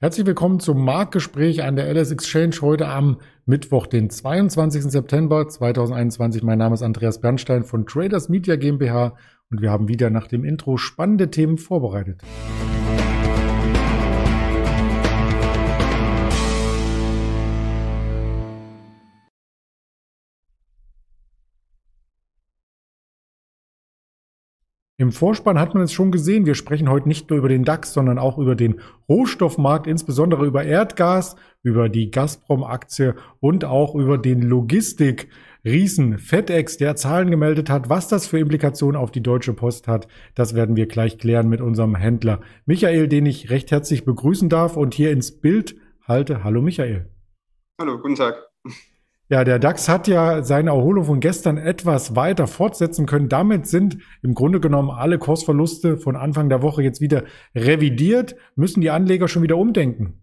Herzlich willkommen zum Marktgespräch an der LS Exchange heute am Mittwoch, den 22. September 2021. Mein Name ist Andreas Bernstein von Traders Media GmbH und wir haben wieder nach dem Intro spannende Themen vorbereitet. Im Vorspann hat man es schon gesehen. Wir sprechen heute nicht nur über den DAX, sondern auch über den Rohstoffmarkt, insbesondere über Erdgas, über die Gazprom-Aktie und auch über den Logistik. Riesen FedEx, der Zahlen gemeldet hat, was das für Implikationen auf die Deutsche Post hat, das werden wir gleich klären mit unserem Händler Michael, den ich recht herzlich begrüßen darf und hier ins Bild halte. Hallo Michael. Hallo, guten Tag. Ja, der DAX hat ja seine Erholung von gestern etwas weiter fortsetzen können. Damit sind im Grunde genommen alle Kursverluste von Anfang der Woche jetzt wieder revidiert. Müssen die Anleger schon wieder umdenken?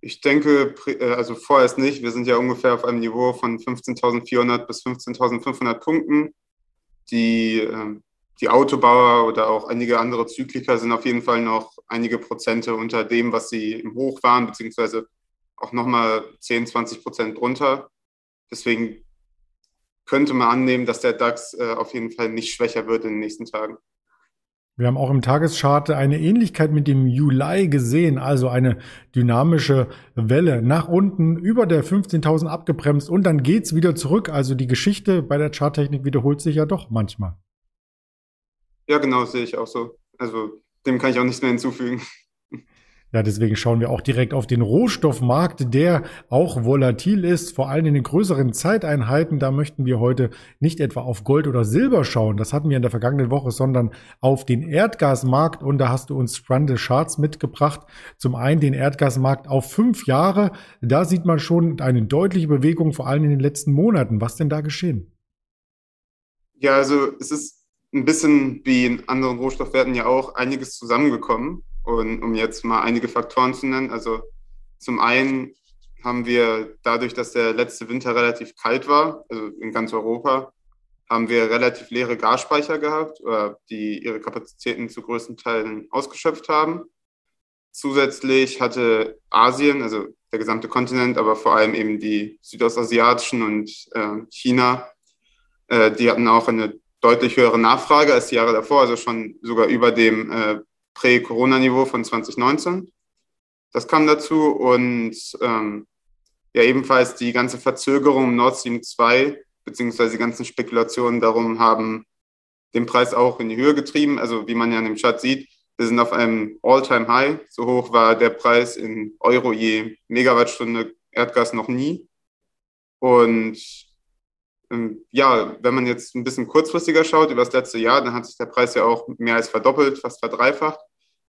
Ich denke, äh, also vorerst nicht. Wir sind ja ungefähr auf einem Niveau von 15.400 bis 15.500 Punkten. Die, ähm, die Autobauer oder auch einige andere Zykliker sind auf jeden Fall noch einige Prozente unter dem, was sie im Hoch waren, beziehungsweise auch nochmal 10, 20 Prozent drunter. Deswegen könnte man annehmen, dass der DAX äh, auf jeden Fall nicht schwächer wird in den nächsten Tagen. Wir haben auch im Tageschart eine Ähnlichkeit mit dem Juli gesehen, also eine dynamische Welle nach unten über der 15.000 abgebremst und dann geht's wieder zurück. Also die Geschichte bei der Charttechnik wiederholt sich ja doch manchmal. Ja, genau, sehe ich auch so. Also dem kann ich auch nichts mehr hinzufügen. Ja, deswegen schauen wir auch direkt auf den Rohstoffmarkt, der auch volatil ist, vor allem in den größeren Zeiteinheiten. Da möchten wir heute nicht etwa auf Gold oder Silber schauen, das hatten wir in der vergangenen Woche, sondern auf den Erdgasmarkt. Und da hast du uns spannende Charts mitgebracht. Zum einen den Erdgasmarkt auf fünf Jahre. Da sieht man schon eine deutliche Bewegung, vor allem in den letzten Monaten. Was denn da geschehen? Ja, also es ist ein bisschen wie in anderen Rohstoffwerten ja auch einiges zusammengekommen. Und um jetzt mal einige Faktoren zu nennen, also zum einen haben wir dadurch, dass der letzte Winter relativ kalt war, also in ganz Europa, haben wir relativ leere Gasspeicher gehabt, die ihre Kapazitäten zu größten Teilen ausgeschöpft haben. Zusätzlich hatte Asien, also der gesamte Kontinent, aber vor allem eben die südostasiatischen und äh, China, äh, die hatten auch eine deutlich höhere Nachfrage als die Jahre davor, also schon sogar über dem äh, Prä-Corona-Niveau von 2019. Das kam dazu und ähm, ja ebenfalls die ganze Verzögerung im Nord Stream 2 beziehungsweise die ganzen Spekulationen darum haben den Preis auch in die Höhe getrieben. Also wie man ja in dem Chart sieht, wir sind auf einem All-Time-High. So hoch war der Preis in Euro je Megawattstunde Erdgas noch nie. Und ja, wenn man jetzt ein bisschen kurzfristiger schaut über das letzte Jahr, dann hat sich der Preis ja auch mehr als verdoppelt, fast verdreifacht.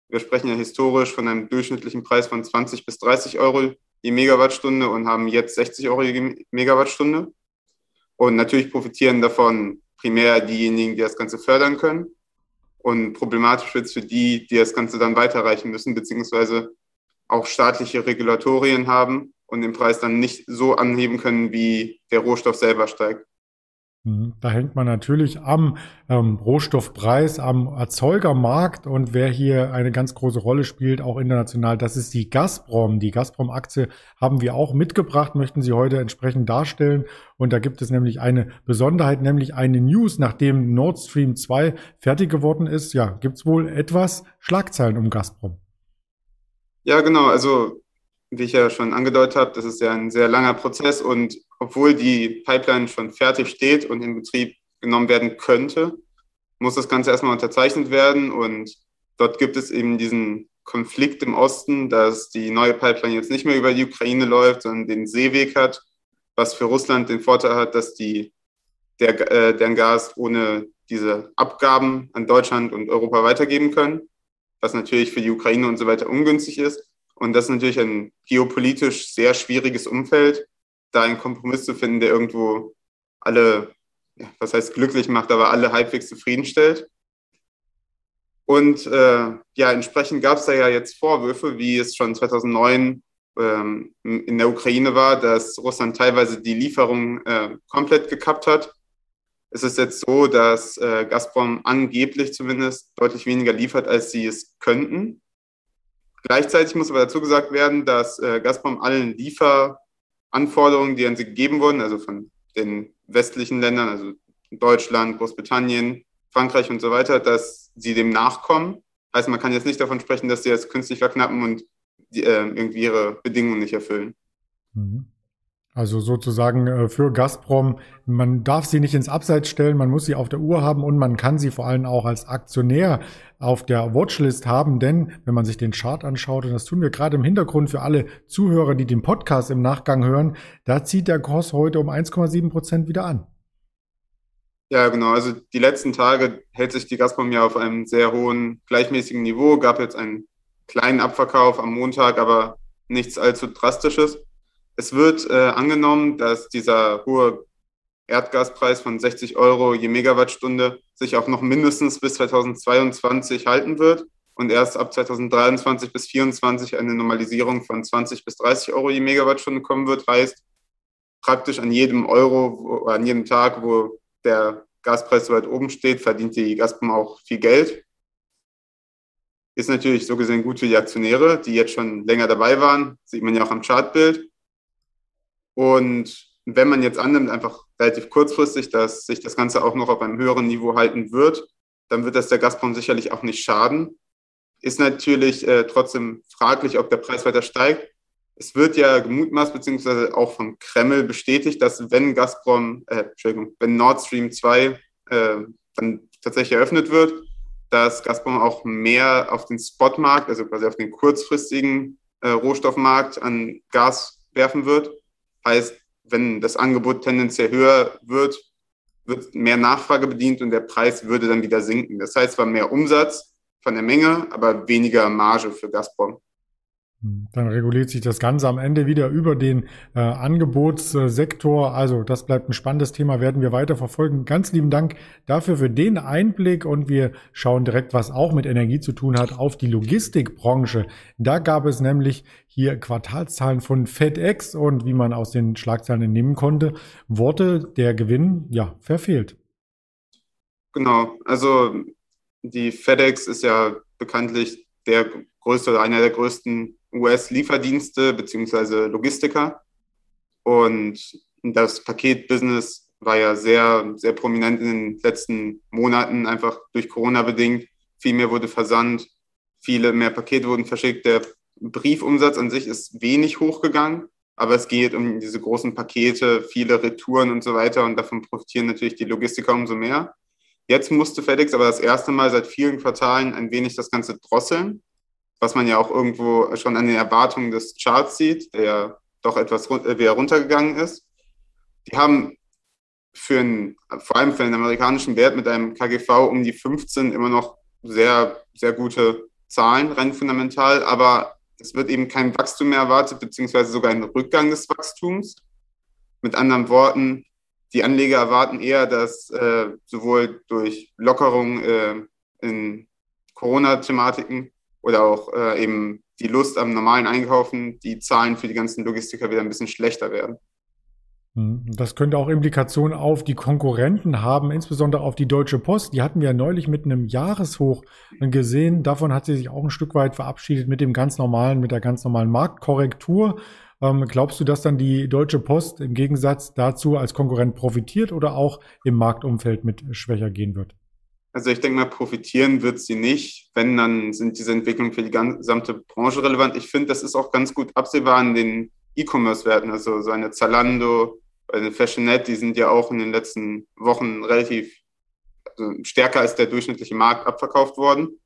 Wir sprechen ja historisch von einem durchschnittlichen Preis von 20 bis 30 Euro je Megawattstunde und haben jetzt 60 Euro je Megawattstunde. Und natürlich profitieren davon primär diejenigen, die das Ganze fördern können. Und problematisch wird es für die, die das Ganze dann weiterreichen müssen, beziehungsweise auch staatliche Regulatorien haben und den Preis dann nicht so anheben können, wie der Rohstoff selber steigt. Mhm. Da hängt man natürlich am ähm, Rohstoffpreis, am Erzeugermarkt und wer hier eine ganz große Rolle spielt, auch international, das ist die Gazprom. Die Gazprom-Aktie haben wir auch mitgebracht, möchten Sie heute entsprechend darstellen. Und da gibt es nämlich eine Besonderheit, nämlich eine News, nachdem Nord Stream 2 fertig geworden ist. Ja, gibt es wohl etwas Schlagzeilen um Gazprom. Ja, genau. Also wie ich ja schon angedeutet habe, das ist ja ein sehr langer Prozess und obwohl die Pipeline schon fertig steht und in Betrieb genommen werden könnte, muss das Ganze erstmal unterzeichnet werden und dort gibt es eben diesen Konflikt im Osten, dass die neue Pipeline jetzt nicht mehr über die Ukraine läuft, sondern den Seeweg hat, was für Russland den Vorteil hat, dass die der, äh, deren Gas ohne diese Abgaben an Deutschland und Europa weitergeben können, was natürlich für die Ukraine und so weiter ungünstig ist. Und das ist natürlich ein geopolitisch sehr schwieriges Umfeld, da einen Kompromiss zu finden, der irgendwo alle, was heißt glücklich macht, aber alle halbwegs zufriedenstellt. Und äh, ja, entsprechend gab es da ja jetzt Vorwürfe, wie es schon 2009 ähm, in der Ukraine war, dass Russland teilweise die Lieferung äh, komplett gekappt hat. Es ist jetzt so, dass äh, Gazprom angeblich zumindest deutlich weniger liefert, als sie es könnten. Gleichzeitig muss aber dazu gesagt werden, dass äh, Gazprom allen Lieferanforderungen, die an sie gegeben wurden, also von den westlichen Ländern, also Deutschland, Großbritannien, Frankreich und so weiter, dass sie dem nachkommen. Heißt, man kann jetzt nicht davon sprechen, dass sie jetzt künstlich verknappen und die, äh, irgendwie ihre Bedingungen nicht erfüllen. Mhm. Also sozusagen äh, für Gazprom, man darf sie nicht ins Abseits stellen, man muss sie auf der Uhr haben und man kann sie vor allem auch als Aktionär auf der Watchlist haben, denn wenn man sich den Chart anschaut, und das tun wir gerade im Hintergrund für alle Zuhörer, die den Podcast im Nachgang hören, da zieht der Kurs heute um 1,7 Prozent wieder an. Ja, genau. Also die letzten Tage hält sich die Gazprom ja auf einem sehr hohen, gleichmäßigen Niveau. Gab jetzt einen kleinen Abverkauf am Montag, aber nichts allzu drastisches. Es wird äh, angenommen, dass dieser hohe Erdgaspreis von 60 Euro je Megawattstunde sich auch noch mindestens bis 2022 halten wird und erst ab 2023 bis 2024 eine Normalisierung von 20 bis 30 Euro je Megawattstunde kommen wird. Heißt, praktisch an jedem Euro, an jedem Tag, wo der Gaspreis so weit oben steht, verdient die Gazprom auch viel Geld. Ist natürlich so gesehen gut für die Aktionäre, die jetzt schon länger dabei waren. Sieht man ja auch am Chartbild. Und wenn man jetzt annimmt, einfach relativ kurzfristig, dass sich das Ganze auch noch auf einem höheren Niveau halten wird, dann wird das der Gazprom sicherlich auch nicht schaden. Ist natürlich äh, trotzdem fraglich, ob der Preis weiter steigt. Es wird ja gemutmaßt, beziehungsweise auch vom Kreml bestätigt, dass wenn Gazprom, äh, Entschuldigung, wenn Nord Stream 2 äh, dann tatsächlich eröffnet wird, dass Gazprom auch mehr auf den Spotmarkt, also quasi auf den kurzfristigen äh, Rohstoffmarkt an Gas werfen wird Heißt, wenn das Angebot tendenziell höher wird, wird mehr Nachfrage bedient und der Preis würde dann wieder sinken. Das heißt zwar mehr Umsatz von der Menge, aber weniger Marge für Gazprom. Dann reguliert sich das Ganze am Ende wieder über den äh, Angebotssektor. Also das bleibt ein spannendes Thema, werden wir weiter verfolgen. Ganz lieben Dank dafür für den Einblick und wir schauen direkt, was auch mit Energie zu tun hat, auf die Logistikbranche. Da gab es nämlich hier Quartalszahlen von FedEx und wie man aus den Schlagzeilen entnehmen konnte, Worte der Gewinn ja verfehlt. Genau, also die FedEx ist ja bekanntlich der größte oder einer der größten US-Lieferdienste beziehungsweise Logistiker. Und das Paketbusiness war ja sehr, sehr prominent in den letzten Monaten, einfach durch Corona bedingt. Viel mehr wurde versandt, viele mehr Pakete wurden verschickt. Der Briefumsatz an sich ist wenig hochgegangen, aber es geht um diese großen Pakete, viele Retouren und so weiter und davon profitieren natürlich die Logistiker umso mehr. Jetzt musste FedEx aber das erste Mal seit vielen Quartalen ein wenig das Ganze drosseln was man ja auch irgendwo schon an den Erwartungen des Charts sieht, der ja doch etwas äh, wieder runtergegangen ist. Die haben für einen, vor allem für einen amerikanischen Wert mit einem KGV um die 15 immer noch sehr, sehr gute Zahlen, rein fundamental, aber es wird eben kein Wachstum mehr erwartet, beziehungsweise sogar ein Rückgang des Wachstums. Mit anderen Worten, die Anleger erwarten eher, dass äh, sowohl durch Lockerung äh, in Corona-Thematiken oder auch äh, eben die Lust am normalen Einkaufen, die Zahlen für die ganzen Logistiker wieder ein bisschen schlechter werden. Hm, das könnte auch Implikationen auf die Konkurrenten haben, insbesondere auf die Deutsche Post. Die hatten wir ja neulich mit einem Jahreshoch gesehen. Davon hat sie sich auch ein Stück weit verabschiedet mit dem ganz normalen, mit der ganz normalen Marktkorrektur. Ähm, glaubst du, dass dann die Deutsche Post im Gegensatz dazu als Konkurrent profitiert oder auch im Marktumfeld mit schwächer gehen wird? Also ich denke mal, profitieren wird sie nicht. Wenn, dann sind diese Entwicklungen für die gesamte Branche relevant. Ich finde, das ist auch ganz gut absehbar in den E-Commerce-Werten. Also so eine Zalando, eine Fashionette, die sind ja auch in den letzten Wochen relativ also stärker als der durchschnittliche Markt abverkauft worden.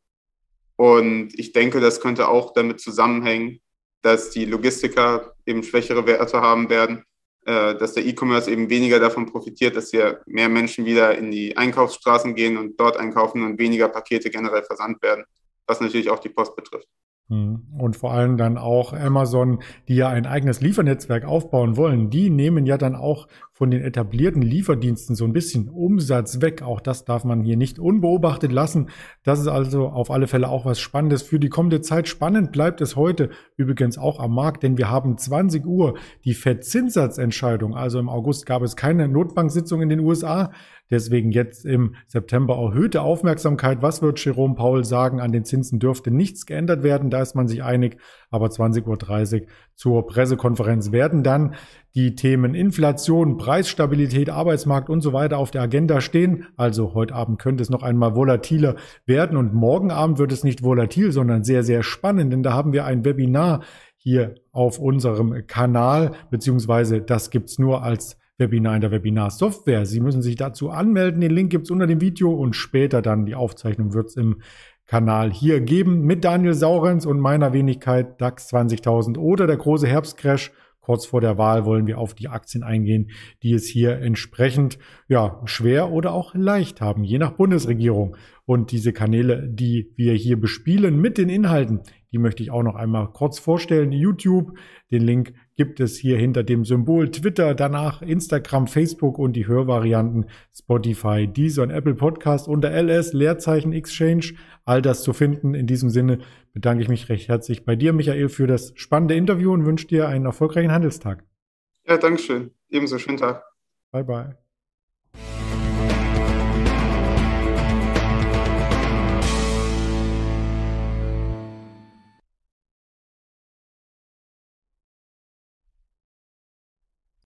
Und ich denke, das könnte auch damit zusammenhängen, dass die Logistiker eben schwächere Werte haben werden dass der E-Commerce eben weniger davon profitiert, dass hier mehr Menschen wieder in die Einkaufsstraßen gehen und dort einkaufen und weniger Pakete generell versandt werden, was natürlich auch die Post betrifft. Hm. Und vor allem dann auch Amazon, die ja ein eigenes Liefernetzwerk aufbauen wollen, die nehmen ja dann auch von den etablierten Lieferdiensten so ein bisschen Umsatz weg. Auch das darf man hier nicht unbeobachtet lassen. Das ist also auf alle Fälle auch was Spannendes für die kommende Zeit. Spannend bleibt es heute übrigens auch am Markt, denn wir haben 20 Uhr die Verzinssatzentscheidung. Also im August gab es keine Notbanksitzung in den USA. Deswegen jetzt im September erhöhte Aufmerksamkeit. Was wird Jerome Paul sagen? An den Zinsen dürfte nichts geändert werden. Da ist man sich einig. Aber 20.30 Uhr zur Pressekonferenz werden dann die Themen Inflation, Preisstabilität, Arbeitsmarkt und so weiter auf der Agenda stehen. Also heute Abend könnte es noch einmal volatiler werden und morgen Abend wird es nicht volatil, sondern sehr, sehr spannend, denn da haben wir ein Webinar hier auf unserem Kanal, beziehungsweise das gibt's nur als Webinar in der Webinar-Software. Sie müssen sich dazu anmelden. Den Link gibt's unter dem Video und später dann die Aufzeichnung wird's im Kanal hier geben mit Daniel Saurenz und meiner Wenigkeit DAX 20.000 oder der große Herbstcrash. Kurz vor der Wahl wollen wir auf die Aktien eingehen, die es hier entsprechend ja schwer oder auch leicht haben, je nach Bundesregierung. Und diese Kanäle, die wir hier bespielen mit den Inhalten, die möchte ich auch noch einmal kurz vorstellen. YouTube, den Link gibt es hier hinter dem Symbol Twitter, danach Instagram, Facebook und die Hörvarianten Spotify, Deezer und Apple Podcast unter LS Leerzeichen Exchange. All das zu finden. In diesem Sinne bedanke ich mich recht herzlich bei dir, Michael, für das spannende Interview und wünsche dir einen erfolgreichen Handelstag. Ja, Dankeschön. Ebenso schönen Tag. Bye bye.